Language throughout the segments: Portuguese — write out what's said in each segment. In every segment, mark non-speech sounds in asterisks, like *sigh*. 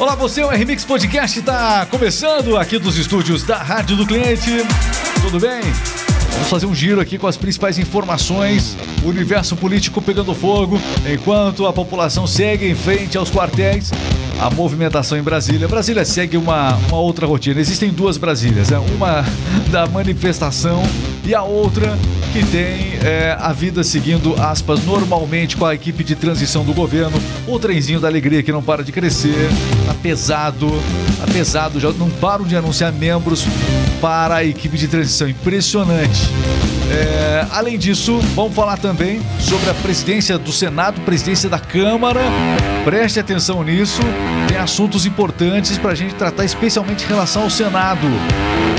Olá, você, o RMix Podcast está começando aqui dos estúdios da Rádio do Cliente. Tudo bem? Vamos fazer um giro aqui com as principais informações. O universo político pegando fogo, enquanto a população segue em frente aos quartéis. A movimentação em Brasília. Brasília segue uma, uma outra rotina. Existem duas Brasílias, né? uma *laughs* da manifestação e a outra que tem é, a vida seguindo, aspas, normalmente com a equipe de transição do governo. O trenzinho da alegria que não para de crescer, tá pesado, tá pesado, já não param de anunciar membros para a equipe de transição. Impressionante. É, além disso, vamos falar também sobre a presidência do Senado, presidência da Câmara. Preste atenção nisso. Tem assuntos importantes para a gente tratar, especialmente em relação ao Senado.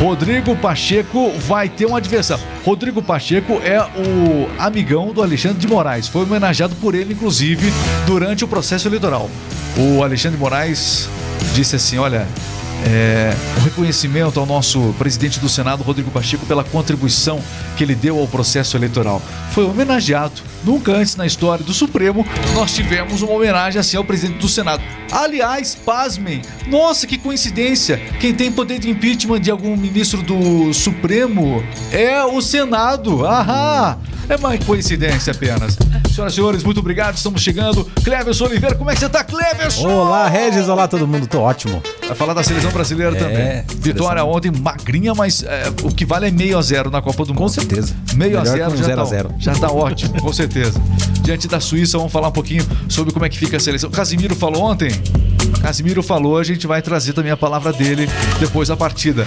Rodrigo Pacheco vai ter um adversário. Rodrigo Pacheco é o amigão do Alexandre de Moraes. Foi homenageado por ele, inclusive, durante o processo eleitoral. O Alexandre de Moraes disse assim: Olha, é, um reconhecimento ao nosso presidente do Senado, Rodrigo Pacheco, pela contribuição que ele deu ao processo eleitoral. Foi homenageado. Nunca antes na história do Supremo nós tivemos uma homenagem assim ao presidente do Senado. Aliás, pasmem, nossa, que coincidência! Quem tem poder de impeachment de algum ministro do Supremo é o Senado. Ahá! É uma coincidência apenas. Senhoras e senhores, muito obrigado. Estamos chegando. Cleverson Oliveira, como é que você tá, Cleverson? Olá, Regis. Olá, todo mundo. Tô ótimo. Vai falar da seleção brasileira É, também. Vitória ontem, magrinha, mas é, o que vale é meio a zero na Copa do Mundo. Com certeza. Meio a Melhor zero que um já, zero a tá, zero. já tá ótimo, com certeza. Diante da Suíça, vamos falar um pouquinho sobre como é que fica a seleção. O Casimiro falou ontem. Casimiro falou, a gente vai trazer também a palavra dele depois da partida.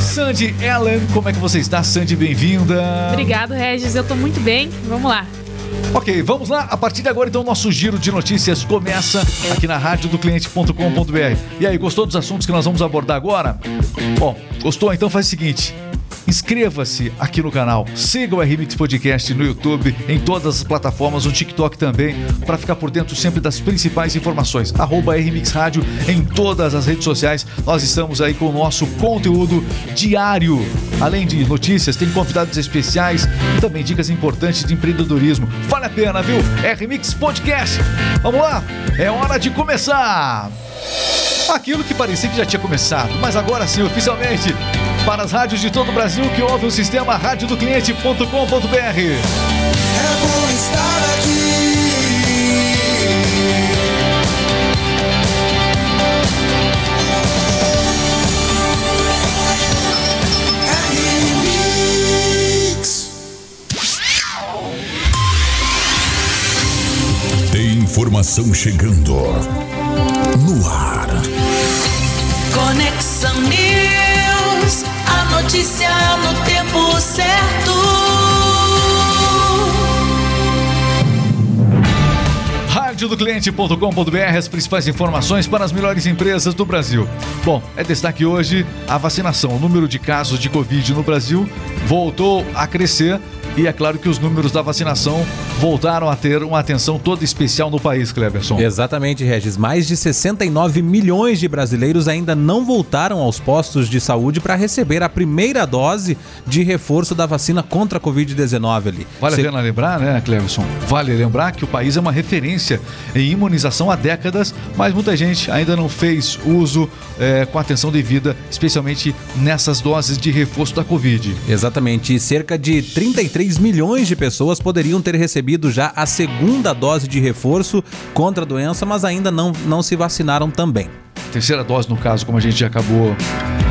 Sandy Ellen, como é que você está? Sandy, bem-vinda. Obrigado, Regis. Eu tô muito bem. Vamos lá. Ok, vamos lá. A partir de agora, então, nosso giro de notícias começa aqui na rádio do cliente.com.br. E aí, gostou dos assuntos que nós vamos abordar agora? Bom, gostou? Então faz o seguinte. Inscreva-se aqui no canal, siga o RMix Podcast no YouTube, em todas as plataformas, no TikTok também, para ficar por dentro sempre das principais informações. Arroba RMix Rádio em todas as redes sociais. Nós estamos aí com o nosso conteúdo diário. Além de notícias, tem convidados especiais e também dicas importantes de empreendedorismo. Vale a pena, viu? RMix Podcast. Vamos lá? É hora de começar! Aquilo que parecia que já tinha começado, mas agora sim, oficialmente, para as rádios de todo o Brasil que ouvem o sistema radiodocliente.com.br. É bom estar aqui. Informação chegando no ar. Conexão News, notícia no tempo certo. radiodocliente.com.br as principais informações para as melhores empresas do Brasil. Bom, é destaque hoje a vacinação. O número de casos de Covid no Brasil voltou a crescer e é claro que os números da vacinação voltaram a ter uma atenção toda especial no país, Cleverson. Exatamente, Regis. Mais de 69 milhões de brasileiros ainda não voltaram aos postos de saúde para receber a primeira dose de reforço da vacina contra a Covid-19 ali. Vale Se- a pena lembrar, né, Cleverson? Vale lembrar que o país é uma referência em imunização há décadas, mas muita gente ainda não fez uso eh, com atenção devida, especialmente nessas doses de reforço da Covid. Exatamente. E cerca de 33 milhões de pessoas poderiam ter recebido já a segunda dose de reforço contra a doença, mas ainda não, não se vacinaram também. terceira dose, no caso, como a gente já acabou.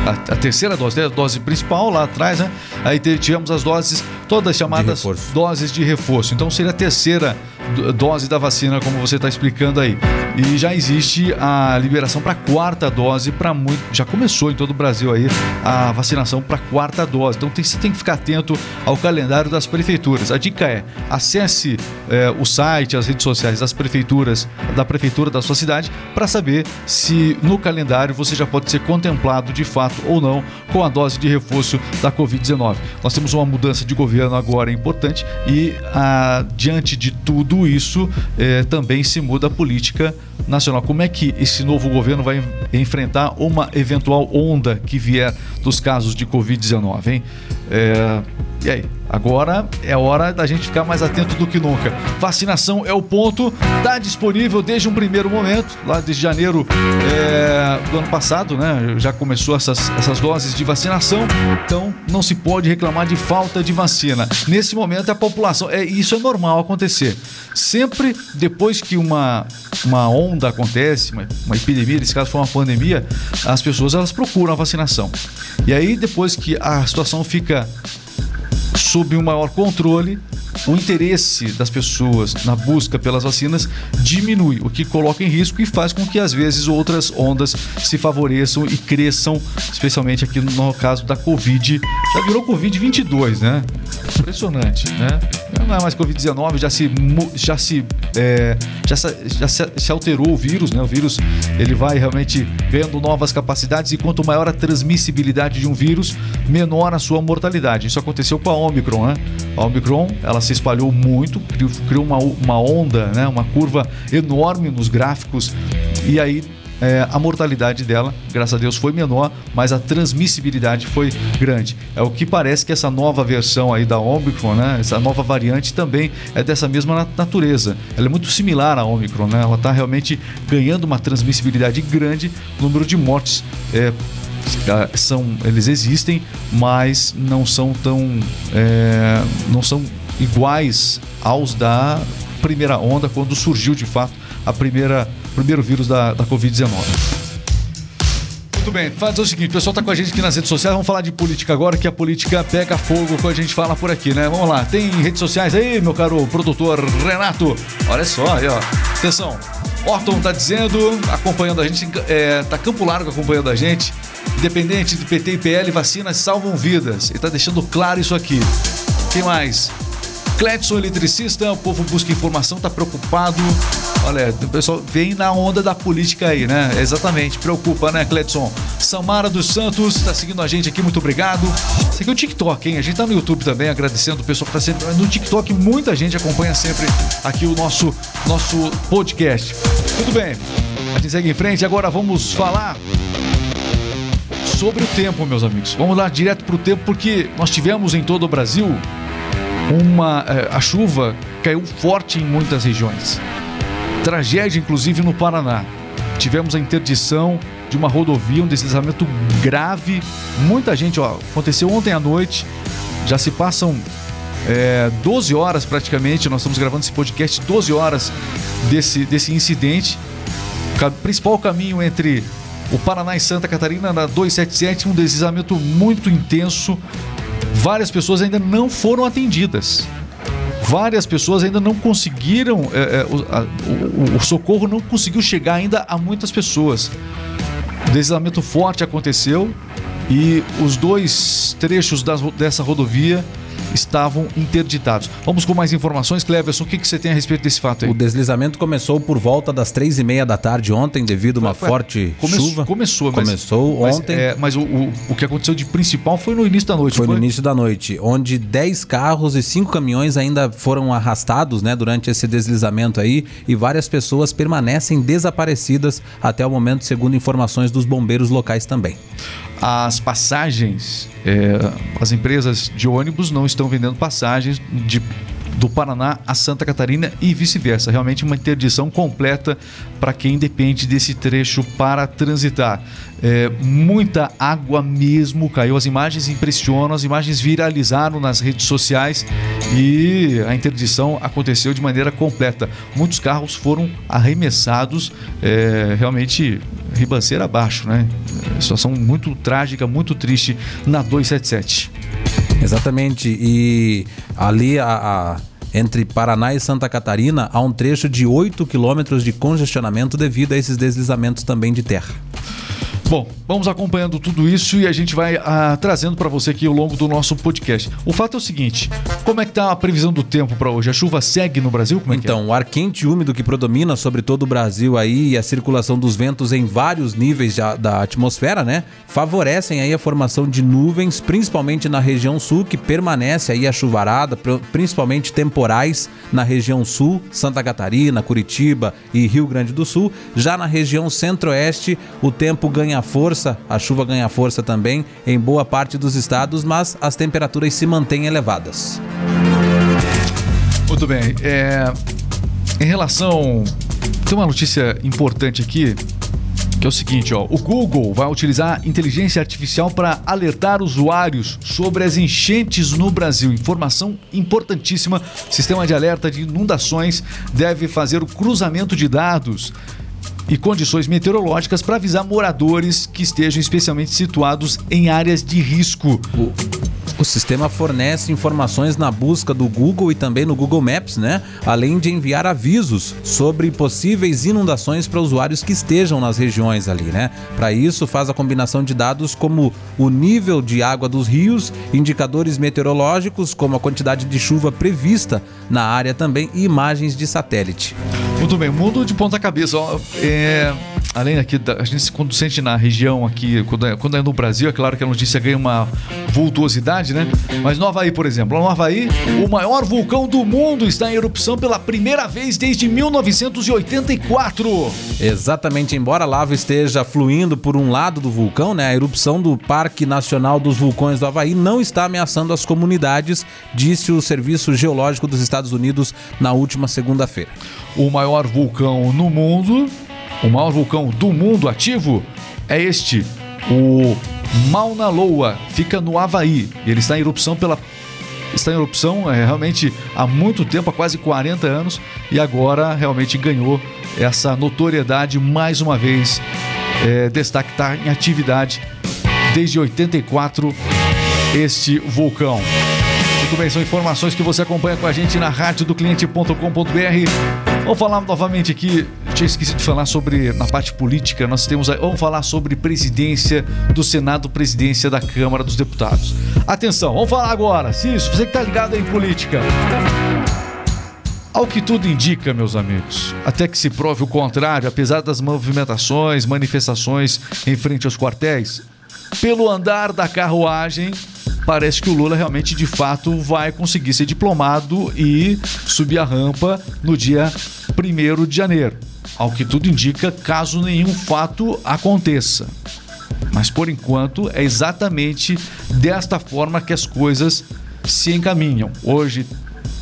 A, a terceira dose, né? a dose principal lá atrás, né? Aí tivemos as doses, todas chamadas reforço. doses de reforço. Então seria a terceira do- dose da vacina, como você está explicando aí. E já existe a liberação para quarta dose para muito. Já começou em todo o Brasil aí a vacinação para quarta dose. Então tem, você tem que ficar atento ao calendário das prefeituras. A dica é acesse eh, o site, as redes sociais das prefeituras, da prefeitura da sua cidade, para saber se no calendário você já pode ser contemplado de fato ou não com a dose de reforço da Covid-19. Nós temos uma mudança de governo agora importante e ah, diante de tudo isso eh, também se muda a política nacional. Como é que esse novo governo vai enfrentar uma eventual onda que vier dos casos de Covid-19, hein? Eh, e aí? Agora é hora da gente ficar mais atento do que nunca. Vacinação é o ponto, está disponível desde um primeiro momento, lá desde janeiro é, do ano passado, né? Já começou essas, essas doses de vacinação, então não se pode reclamar de falta de vacina. Nesse momento a população, é, isso é normal acontecer. Sempre depois que uma, uma onda acontece, uma, uma epidemia, nesse caso foi uma pandemia, as pessoas elas procuram a vacinação. E aí depois que a situação fica sob um maior controle, o interesse das pessoas na busca pelas vacinas diminui, o que coloca em risco e faz com que às vezes outras ondas se favoreçam e cresçam, especialmente aqui no caso da Covid. Já virou Covid-22, né? Impressionante, né? Não é mais Covid-19, já se, já, se, é, já, se, já se alterou o vírus, né? O vírus ele vai realmente ganhando novas capacidades e quanto maior a transmissibilidade de um vírus, menor a sua mortalidade. Isso aconteceu com a Omicron, né? A Omicron, ela se espalhou muito, criou, criou uma, uma onda, né? Uma curva enorme nos gráficos e aí é, a mortalidade dela, graças a Deus, foi menor, mas a transmissibilidade foi grande. É o que parece que essa nova versão aí da Omicron, né? Essa nova variante também é dessa mesma na- natureza. Ela é muito similar à Omicron, né? Ela está realmente ganhando uma transmissibilidade grande, o número de mortes é, ah, são eles existem, mas não são tão é, não são iguais aos da primeira onda quando surgiu de fato a primeira primeiro vírus da, da Covid-19. Muito bem, fazer o seguinte, o pessoal tá com a gente aqui nas redes sociais, vamos falar de política agora, que a política pega fogo quando a gente fala por aqui, né? Vamos lá, tem redes sociais aí, meu caro produtor Renato? Olha só, aí ó, atenção, Orton tá dizendo, acompanhando a gente, é, tá Campo Largo acompanhando a gente, independente de PT e PL, vacinas salvam vidas, ele tá deixando claro isso aqui. Quem mais? Cledson eletricista, o povo busca informação, tá preocupado. Olha, o pessoal vem na onda da política aí, né? Exatamente, preocupa, né, Cledson? Samara dos Santos tá seguindo a gente aqui, muito obrigado. Isso aqui é o TikTok, hein? A gente tá no YouTube também, agradecendo o pessoal que tá sempre no TikTok. Muita gente acompanha sempre aqui o nosso, nosso podcast. Tudo bem, a gente segue em frente. Agora vamos falar sobre o tempo, meus amigos. Vamos lá direto pro tempo, porque nós tivemos em todo o Brasil uma eh, a chuva caiu forte em muitas regiões. Tragédia inclusive no Paraná. Tivemos a interdição de uma rodovia, um deslizamento grave. Muita gente, ó, aconteceu ontem à noite. Já se passam é, 12 horas praticamente. Nós estamos gravando esse podcast 12 horas desse, desse incidente. Ca- principal caminho entre o Paraná e Santa Catarina na 277, um deslizamento muito intenso. Várias pessoas ainda não foram atendidas. Várias pessoas ainda não conseguiram, é, é, o, a- o- o socorro não conseguiu chegar ainda a muitas pessoas. O deslizamento forte aconteceu e os dois trechos das dessa rodovia estavam interditados. Vamos com mais informações, Cleverson. O que, que você tem a respeito desse fato aí? O deslizamento começou por volta das três e meia da tarde ontem, devido a uma Foi- forte come- chuva. Começou, mas, Começou mas, ontem. é, mas o, o, o que aconteceu de principal foi no início da noite. Foi não no início da noite, onde 10 carros e 5 caminhões ainda foram arrastados, né, durante esse deslizamento aí, e várias pessoas permanecem desaparecidas até o momento, segundo informações dos bombeiros locais também. As passagens, é, as empresas de ônibus não estão vendendo passagens de do Paraná a Santa Catarina e vice-versa. Realmente uma interdição completa para quem depende desse trecho para transitar. É, muita água mesmo caiu. As imagens impressionam, as imagens viralizaram nas redes sociais e a interdição aconteceu de maneira completa. Muitos carros foram arremessados é, realmente ribanceira abaixo, né? Situação muito trágica, muito triste na 277. Exatamente, e ali a, a- entre Paraná e Santa Catarina há um trecho de 8 quilômetros de congestionamento devido a esses deslizamentos também de terra. Bom, vamos acompanhando tudo isso e a gente vai ah, trazendo para você aqui ao longo do nosso podcast. O fato é o seguinte: como é que tá a previsão do tempo para hoje? A chuva segue no Brasil? Como é é? Então, o ar quente e úmido que predomina sobre todo o Brasil aí e a circulação dos ventos em vários níveis da, da atmosfera, né? Favorecem aí a formação de nuvens, principalmente na região sul, que permanece aí a chuvarada, pr- principalmente temporais na região sul, Santa Catarina, Curitiba e Rio Grande do Sul. Já na região centro-oeste, o tempo ganha ganha força, a chuva ganha força também em boa parte dos estados, mas as temperaturas se mantêm elevadas. Muito bem. É, em relação. Tem uma notícia importante aqui. Que é o seguinte, ó, o Google vai utilizar inteligência artificial para alertar usuários sobre as enchentes no Brasil. Informação importantíssima. Sistema de alerta de inundações deve fazer o cruzamento de dados e condições meteorológicas para avisar moradores que estejam especialmente situados em áreas de risco. O, sistema fornece informações na busca do Google e também no Google Maps, né? Além de enviar avisos sobre possíveis inundações para usuários que estejam nas regiões ali, né? Para isso, faz a combinação de dados como o nível de água dos rios, indicadores meteorológicos, como a quantidade de chuva prevista na área também e imagens de satélite. Muito bem, mundo de ponta cabeça. Ó, é, além aqui, da, a gente quando sente na região aqui, quando é, quando é no Brasil, é claro que a notícia ganha uma vultuosidade, né? Mas no Havaí, por exemplo, no Havaí, o maior vulcão do mundo está em erupção pela primeira vez desde 1984. Exatamente, embora a lava esteja fluindo por um lado do vulcão, né, a erupção do Parque Nacional dos Vulcões do Havaí não está ameaçando as comunidades, disse o Serviço Geológico dos Estados Unidos na última segunda-feira. O maior vulcão no mundo, o maior vulcão do mundo ativo é este, o Mauna Loa, fica no Havaí. Ele está em erupção pela está em erupção é, realmente há muito tempo, há quase 40 anos, e agora realmente ganhou essa notoriedade mais uma vez. É, destaque está em atividade desde 84 este vulcão. Muito bem, são informações que você acompanha com a gente na rádio do cliente.com.br. Vamos falar novamente aqui, tinha esquecido de falar sobre, na parte política, nós temos, vamos falar sobre presidência do Senado, presidência da Câmara dos Deputados. Atenção, vamos falar agora, Cício, você que está ligado em política. Ao que tudo indica, meus amigos, até que se prove o contrário, apesar das movimentações, manifestações em frente aos quartéis, pelo andar da carruagem, parece que o Lula realmente de fato vai conseguir ser diplomado e subir a rampa no dia 1 de janeiro. Ao que tudo indica, caso nenhum fato aconteça. Mas por enquanto é exatamente desta forma que as coisas se encaminham. Hoje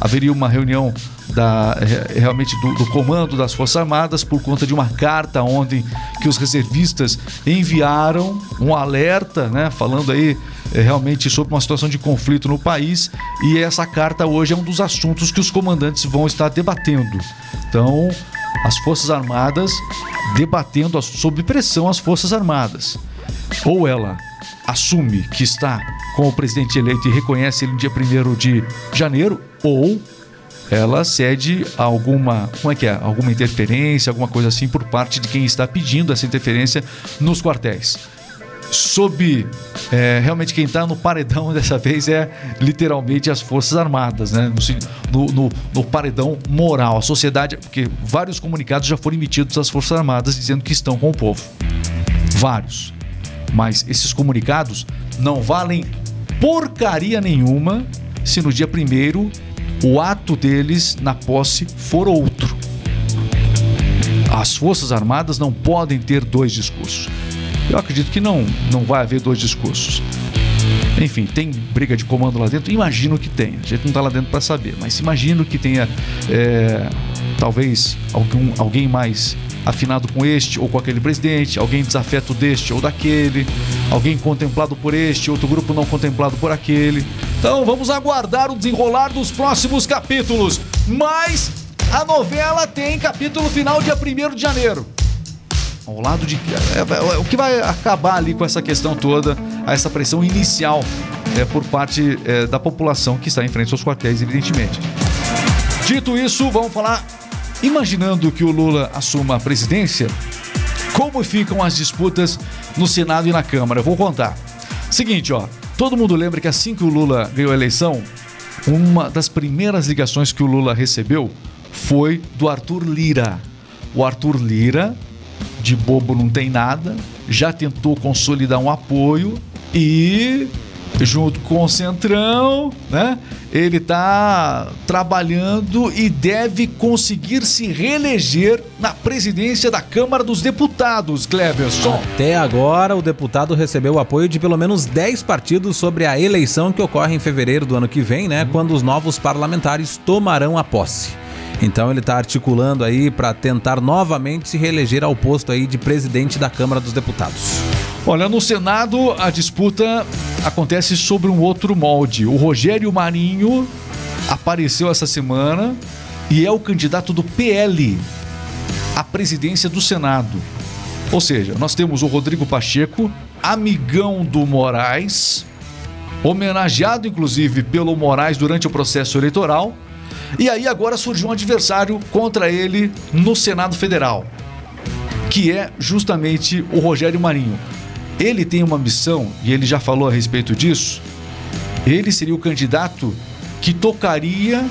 haveria uma reunião da, realmente do, do, comando das Forças Armadas por conta de uma carta ontem que os reservistas enviaram um alerta, né, falando aí é, realmente sobre uma situação de conflito no país e essa carta hoje é um dos assuntos que os comandantes vão estar debatendo. Então, as Forças Armadas debatendo sob pressão as Forças Armadas. Ou ela assume que está com o presidente eleito e reconhece ele no dia 1 de janeiro, ou ela cede alguma, como é que é? Alguma interferência, alguma coisa assim por parte de quem está pedindo essa interferência nos quartéis. Sob é, realmente quem está no paredão *laughs* dessa vez é literalmente as Forças Armadas, né? No, no, no, paredão moral, a sociedade, porque vários comunicados já foram emitidos das Forças Armadas dizendo que estão com o povo. Vários. Mas esses comunicados não valem porcaria nenhuma se no dia primeiro o ato deles na posse for outro. As Forças Armadas não podem ter dois discursos. Eu acredito que não, não vai haver dois discursos. Enfim, tem briga de comando lá dentro? Imagino que tenha. A gente não está lá dentro para saber, mas imagino que tenha é, talvez algum, alguém mais afinado com este ou com aquele presidente, alguém desafeto deste ou daquele, alguém contemplado por este, outro grupo não contemplado por aquele. Então vamos aguardar o desenrolar dos próximos capítulos. Mas a novela tem capítulo final dia 1 de janeiro. Ao lado de. É, é, é, o que vai acabar ali com essa questão toda, essa pressão inicial é, por parte é, da população que está em frente aos quartéis, evidentemente. Dito isso, vamos falar Imaginando que o Lula assuma a presidência, como ficam as disputas no Senado e na Câmara? Eu vou contar. Seguinte, ó, todo mundo lembra que assim que o Lula ganhou a eleição, uma das primeiras ligações que o Lula recebeu foi do Arthur Lira. O Arthur Lira, de bobo não tem nada, já tentou consolidar um apoio e junto com o Centrão, né? Ele está trabalhando e deve conseguir se reeleger na presidência da Câmara dos Deputados, Cleverson. Até agora, o deputado recebeu o apoio de pelo menos 10 partidos sobre a eleição que ocorre em fevereiro do ano que vem, né? Quando os novos parlamentares tomarão a posse. Então ele está articulando aí para tentar novamente se reeleger ao posto aí de presidente da Câmara dos Deputados. Olha, no Senado a disputa acontece sobre um outro molde. O Rogério Marinho apareceu essa semana e é o candidato do PL à presidência do Senado. Ou seja, nós temos o Rodrigo Pacheco, amigão do Moraes, homenageado inclusive pelo Moraes durante o processo eleitoral. E aí agora surgiu um adversário contra ele no Senado Federal, que é justamente o Rogério Marinho. Ele tem uma missão, e ele já falou a respeito disso. Ele seria o candidato que tocaria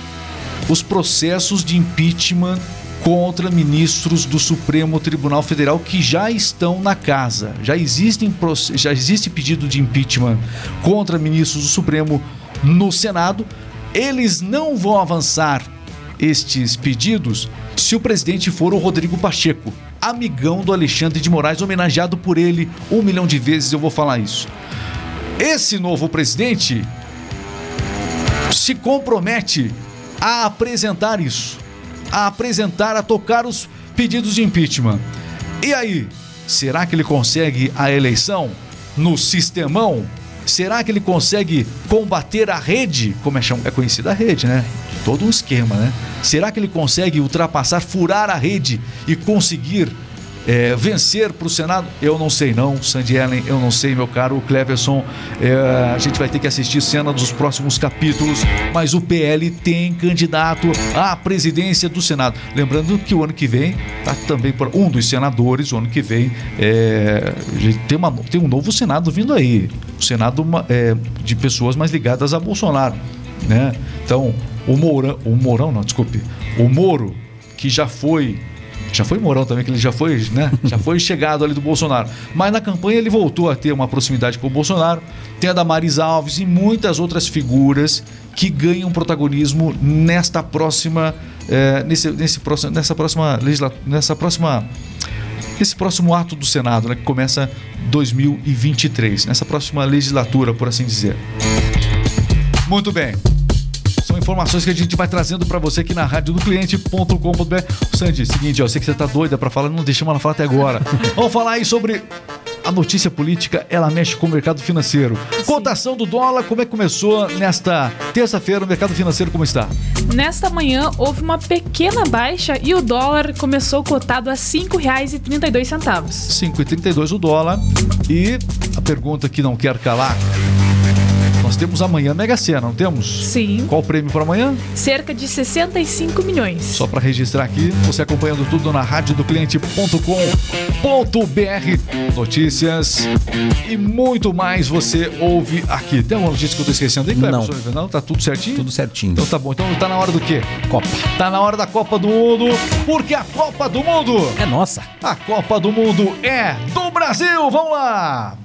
os processos de impeachment contra ministros do Supremo Tribunal Federal que já estão na casa. Já, existem, já existe pedido de impeachment contra ministros do Supremo no Senado. Eles não vão avançar estes pedidos se o presidente for o Rodrigo Pacheco, amigão do Alexandre de Moraes, homenageado por ele um milhão de vezes, eu vou falar isso. Esse novo presidente se compromete a apresentar isso, a apresentar, a tocar os pedidos de impeachment. E aí, será que ele consegue a eleição no sistemão? Será que ele consegue combater a rede, como é, é conhecida a rede, né? Todo um esquema, né? Será que ele consegue ultrapassar, furar a rede e conseguir é, vencer para o Senado? Eu não sei não, Sandy Ellen, eu não sei, meu caro Cleverson. É, a gente vai ter que assistir cena dos próximos capítulos, mas o PL tem candidato à presidência do Senado. Lembrando que o ano que vem, tá também por um dos senadores, o ano que vem, é, tem, uma, tem um novo Senado vindo aí. O Senado é, de pessoas mais ligadas a Bolsonaro. Né? Então, o Mourão, o Mourão não, desculpe, o Moro, que já foi já foi Mourão também, que ele já foi, né? Já foi chegado ali do Bolsonaro. Mas na campanha ele voltou a ter uma proximidade com o Bolsonaro. Tem a Damaris Alves e muitas outras figuras que ganham protagonismo nesta próxima. É, nesse, nesse próximo, nessa próxima legislatura. Nessa próxima. Esse próximo ato do Senado, né, que começa 2023, nessa próxima legislatura, por assim dizer. Muito bem. São informações que a gente vai trazendo para você aqui na rádio do cliente.com.br. Sandy, seguinte, ó, eu sei que você tá doida para falar, não deixamos ela falar até agora. *laughs* Vamos falar aí sobre a notícia política, ela mexe com o mercado financeiro. Cotação do dólar, como é que começou nesta terça-feira o mercado financeiro como está? Nesta manhã houve uma pequena baixa e o dólar começou cotado a R$ 5,32. R$ 5,32 o dólar. E a pergunta que não quer calar, nós temos amanhã Mega Sena, não temos? Sim. Qual o prêmio para amanhã? Cerca de 65 milhões. Só para registrar aqui, você acompanhando tudo na rádio do cliente.com.br. Notícias e muito mais você ouve aqui. Tem alguma notícia que eu tô esquecendo aí, Não. Não, tá tudo certinho? Tudo certinho. Então tá bom. Então tá na hora do quê? Copa. Tá na hora da Copa do Mundo, porque a Copa do Mundo é nossa. A Copa do Mundo é do Brasil. Vamos lá.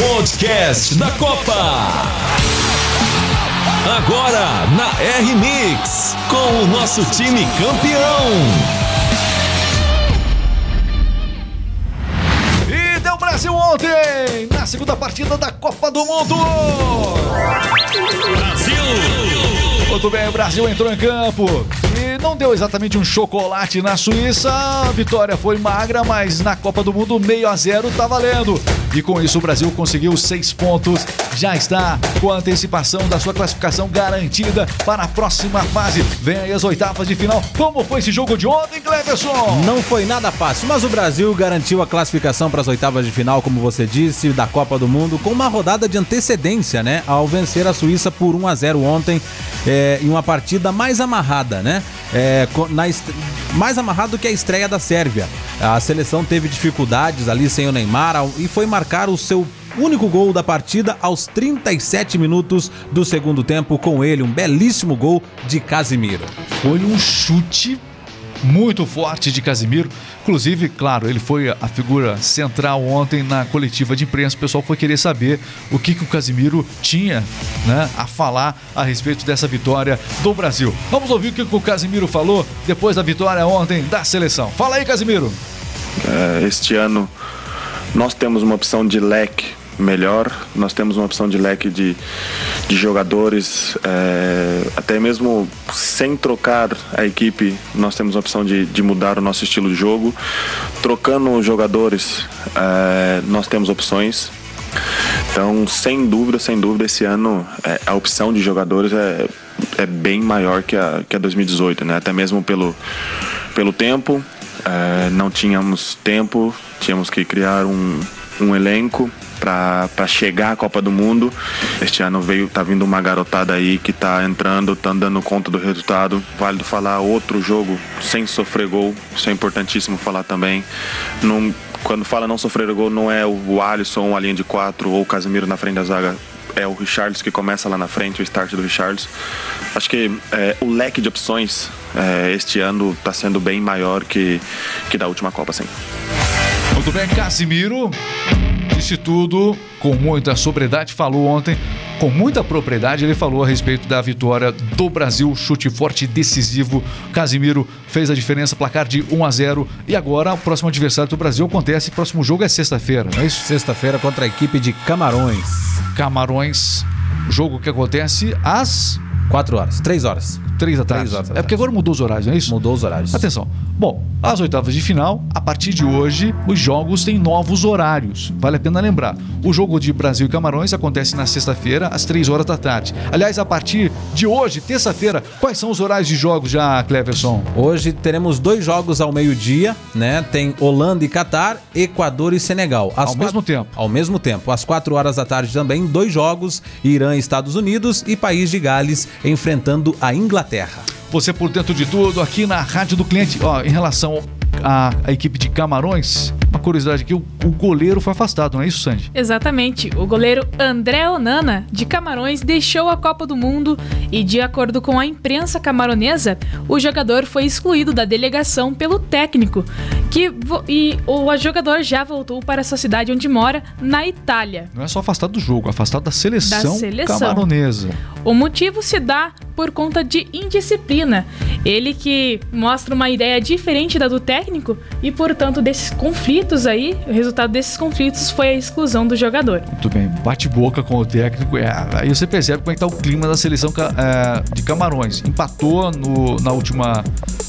Podcast da Copa. Agora na R-Mix, com o nosso time campeão. E deu Brasil ontem, na segunda partida da Copa do Mundo. Brasil! Muito bem, o Brasil entrou em campo e não deu exatamente um chocolate na Suíça. A vitória foi magra, mas na Copa do Mundo meio a zero tá valendo. E com isso o Brasil conseguiu seis pontos, já está com a antecipação da sua classificação garantida para a próxima fase. Vem aí as oitavas de final. Como foi esse jogo de ontem, Cleverson? Não foi nada fácil, mas o Brasil garantiu a classificação para as oitavas de final, como você disse, da Copa do Mundo, com uma rodada de antecedência, né? Ao vencer a Suíça por 1 a 0 ontem, é, em uma partida mais amarrada, né? É, na, mais amarrado que a estreia da Sérvia. A seleção teve dificuldades ali sem o Neymar e foi marcar o seu único gol da partida aos 37 minutos do segundo tempo com ele, um belíssimo gol de Casimiro. Foi um chute muito forte de Casimiro. Inclusive, claro, ele foi a figura central ontem na coletiva de imprensa. O pessoal foi querer saber o que, que o Casimiro tinha né, a falar a respeito dessa vitória do Brasil. Vamos ouvir o que, que o Casimiro falou depois da vitória ontem da seleção. Fala aí, Casimiro. É, este ano nós temos uma opção de leque melhor, nós temos uma opção de leque de, de jogadores, é, até mesmo sem trocar a equipe, nós temos uma opção de, de mudar o nosso estilo de jogo. Trocando os jogadores, é, nós temos opções. Então, sem dúvida, sem dúvida, esse ano é, a opção de jogadores é, é bem maior que a, que a 2018, né? Até mesmo pelo, pelo tempo, é, não tínhamos tempo, tínhamos que criar um, um elenco para chegar à Copa do Mundo. Este ano veio, tá vindo uma garotada aí que tá entrando, tá dando conta do resultado. Válido falar outro jogo sem sofrer gol, isso é importantíssimo falar também. Não, quando fala não sofrer gol, não é o Alisson, a linha de quatro ou o Casemiro na frente da zaga. É o Richards que começa lá na frente, o start do Richards. Acho que é, o leque de opções é, este ano está sendo bem maior que, que da última Copa, sim. Muito bem, Casimiro disse tudo com muita sobriedade, falou ontem com muita propriedade. Ele falou a respeito da vitória do Brasil, chute forte e decisivo. Casimiro fez a diferença, placar de 1 a 0 E agora o próximo adversário do Brasil acontece. O próximo jogo é sexta-feira, não é isso? Sexta-feira contra a equipe de Camarões. Camarões, jogo que acontece às 4 horas, 3 horas. Três da tarde. Três horas da é porque agora mudou os horários, não é isso? Mudou os horários. Atenção. Bom, as oitavas de final, a partir de hoje, os jogos têm novos horários. Vale a pena lembrar. O jogo de Brasil e Camarões acontece na sexta-feira, às três horas da tarde. Aliás, a partir de hoje, terça-feira, quais são os horários de jogos já, Cleverson? Hoje teremos dois jogos ao meio-dia, né? Tem Holanda e Catar, Equador e Senegal. Às Ao mesmo tempo. Ao mesmo tempo. Às 4 horas da tarde também, dois jogos: Irã e Estados Unidos e País de Gales enfrentando a Inglaterra. Você por dentro de tudo aqui na Rádio do Cliente. Ó, em relação à, à equipe de Camarões, uma curiosidade aqui, o, o goleiro foi afastado, não é isso, Sandy? Exatamente. O goleiro André Onana, de Camarões, deixou a Copa do Mundo e, de acordo com a imprensa camaronesa, o jogador foi excluído da delegação pelo técnico. Que, e o jogador já voltou para sua cidade onde mora, na Itália. Não é só afastado do jogo, afastado da seleção, Da seleção. camaronesa. O motivo se dá por conta de indisciplina. Ele que mostra uma ideia diferente da do técnico e, portanto, desses conflitos aí, o resultado desses conflitos foi a exclusão do jogador. Muito bem, bate boca com o técnico. É, aí você percebe como é que tá o clima da seleção é, de Camarões. Empatou no- na, última,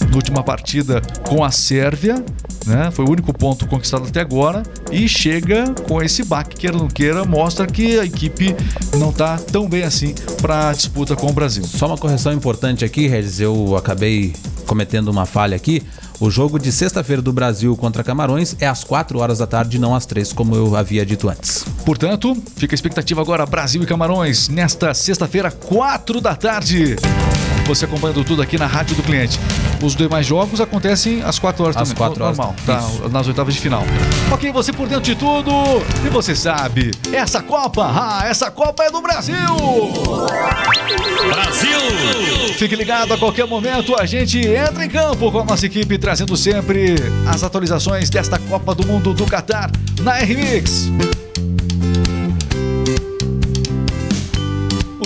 na última partida com a Sérvia, né? Foi o único ponto conquistado até agora. E chega com esse baque, queira ou não queira, mostra que a equipe não tá tão bem assim para a disputa com o Brasil. Só uma correção importante aqui, Regis, eu acabei cometendo uma falha aqui. O jogo de sexta-feira do Brasil contra Camarões é às 4 horas da tarde, não às 3, como eu havia dito antes. Portanto, fica a expectativa agora Brasil e Camarões nesta sexta-feira, 4 da tarde. Você acompanhando tudo aqui na Rádio do Cliente. Os demais jogos acontecem às 4 horas Às também. quatro horas. Normal, tá, nas oitavas de final. Ok, você por dentro de tudo. E você sabe, essa Copa, ah, essa Copa é do Brasil! Brasil! Fique ligado a qualquer momento, a gente entra em campo com a nossa equipe trazendo sempre as atualizações desta Copa do Mundo do Catar na RMix.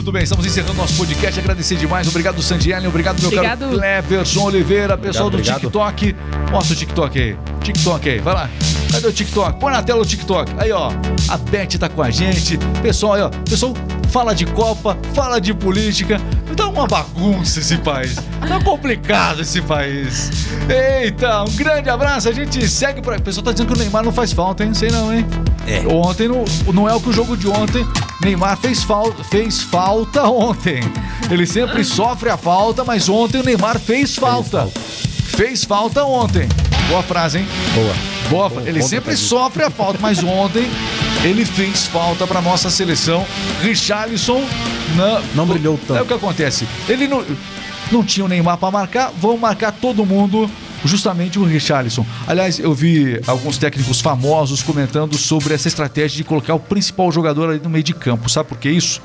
Muito bem, estamos encerrando nosso podcast. Agradecer demais. Obrigado, Sandiane. Obrigado, meu Obrigado. caro Cleverson Oliveira, pessoal do obrigado. TikTok. Mostra o TikTok aí. TikTok aí, vai lá. Cadê o TikTok? Põe na tela o TikTok. Aí, ó. A Beth tá com a gente. Pessoal, aí, ó. Pessoal fala de Copa, fala de política. Tá uma bagunça esse país. Tá complicado esse país. Eita, um grande abraço. A gente segue pra. O pessoal tá dizendo que o Neymar não faz falta, hein? Sei não, hein? É. Ontem não, não é o que o jogo de ontem. Neymar fez, fal, fez falta ontem. Ele sempre sofre a falta, mas ontem o Neymar fez falta. Fez falta ontem. Boa frase, hein? Boa. Boa, ele sempre sofre a falta, mas ontem ele fez falta para nossa seleção. Richarlison não, Não brilhou tanto. É o que acontece. Ele não, não tinha o Neymar para marcar, vão marcar todo mundo. Justamente o Richarlison. Aliás, eu vi alguns técnicos famosos comentando sobre essa estratégia de colocar o principal jogador ali no meio de campo. Sabe por que isso?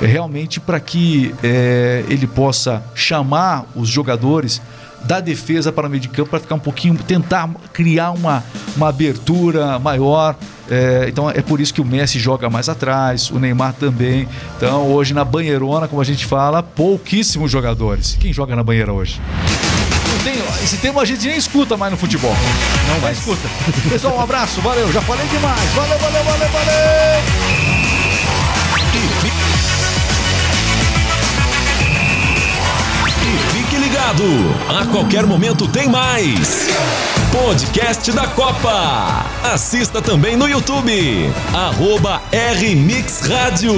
É realmente para que é, ele possa chamar os jogadores da defesa para o meio de campo para ficar um pouquinho, tentar criar uma, uma abertura maior. É, então é por isso que o Messi joga mais atrás, o Neymar também. Então hoje na banheirona, como a gente fala, pouquíssimos jogadores. Quem joga na banheira hoje? Tem, esse termo a gente nem escuta mais no futebol. Não mais escuta. Pessoal, um abraço, valeu, já falei demais. Valeu, valeu, valeu, valeu! E fique ligado, a qualquer momento tem mais. Podcast da Copa. Assista também no YouTube. Arroba RMix Rádio.